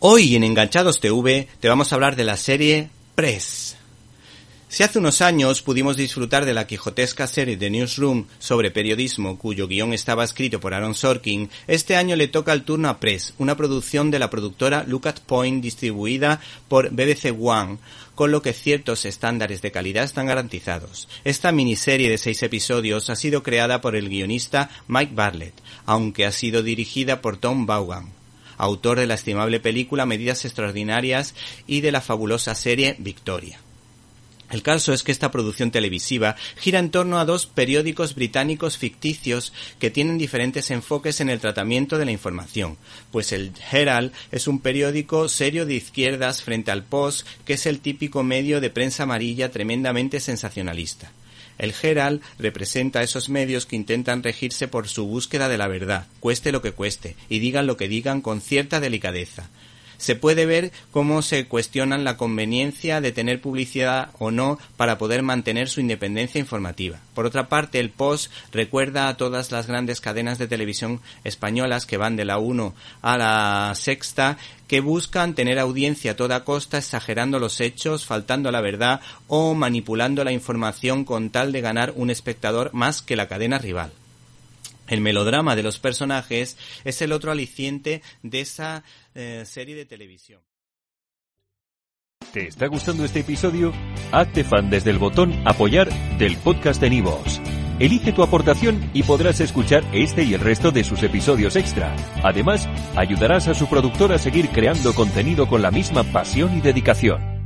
Hoy en Enganchados TV te vamos a hablar de la serie Press. Si hace unos años pudimos disfrutar de la quijotesca serie de Newsroom sobre periodismo cuyo guion estaba escrito por Aaron Sorkin, este año le toca el turno a Press, una producción de la productora Lookout Point distribuida por BBC One, con lo que ciertos estándares de calidad están garantizados. Esta miniserie de seis episodios ha sido creada por el guionista Mike Bartlett, aunque ha sido dirigida por Tom Vaughan autor de la estimable película Medidas Extraordinarias y de la fabulosa serie Victoria. El caso es que esta producción televisiva gira en torno a dos periódicos británicos ficticios que tienen diferentes enfoques en el tratamiento de la información, pues el Herald es un periódico serio de izquierdas frente al Post, que es el típico medio de prensa amarilla tremendamente sensacionalista. El Herald representa a esos medios que intentan regirse por su búsqueda de la verdad, cueste lo que cueste, y digan lo que digan con cierta delicadeza se puede ver cómo se cuestionan la conveniencia de tener publicidad o no para poder mantener su independencia informativa. Por otra parte, el Post recuerda a todas las grandes cadenas de televisión españolas que van de la 1 a la sexta que buscan tener audiencia a toda costa exagerando los hechos, faltando a la verdad o manipulando la información con tal de ganar un espectador más que la cadena rival. El melodrama de los personajes es el otro aliciente de esa eh, serie de televisión. ¿Te está gustando este episodio? Hazte fan desde el botón Apoyar del podcast de Nivos. Elige tu aportación y podrás escuchar este y el resto de sus episodios extra. Además, ayudarás a su productor a seguir creando contenido con la misma pasión y dedicación.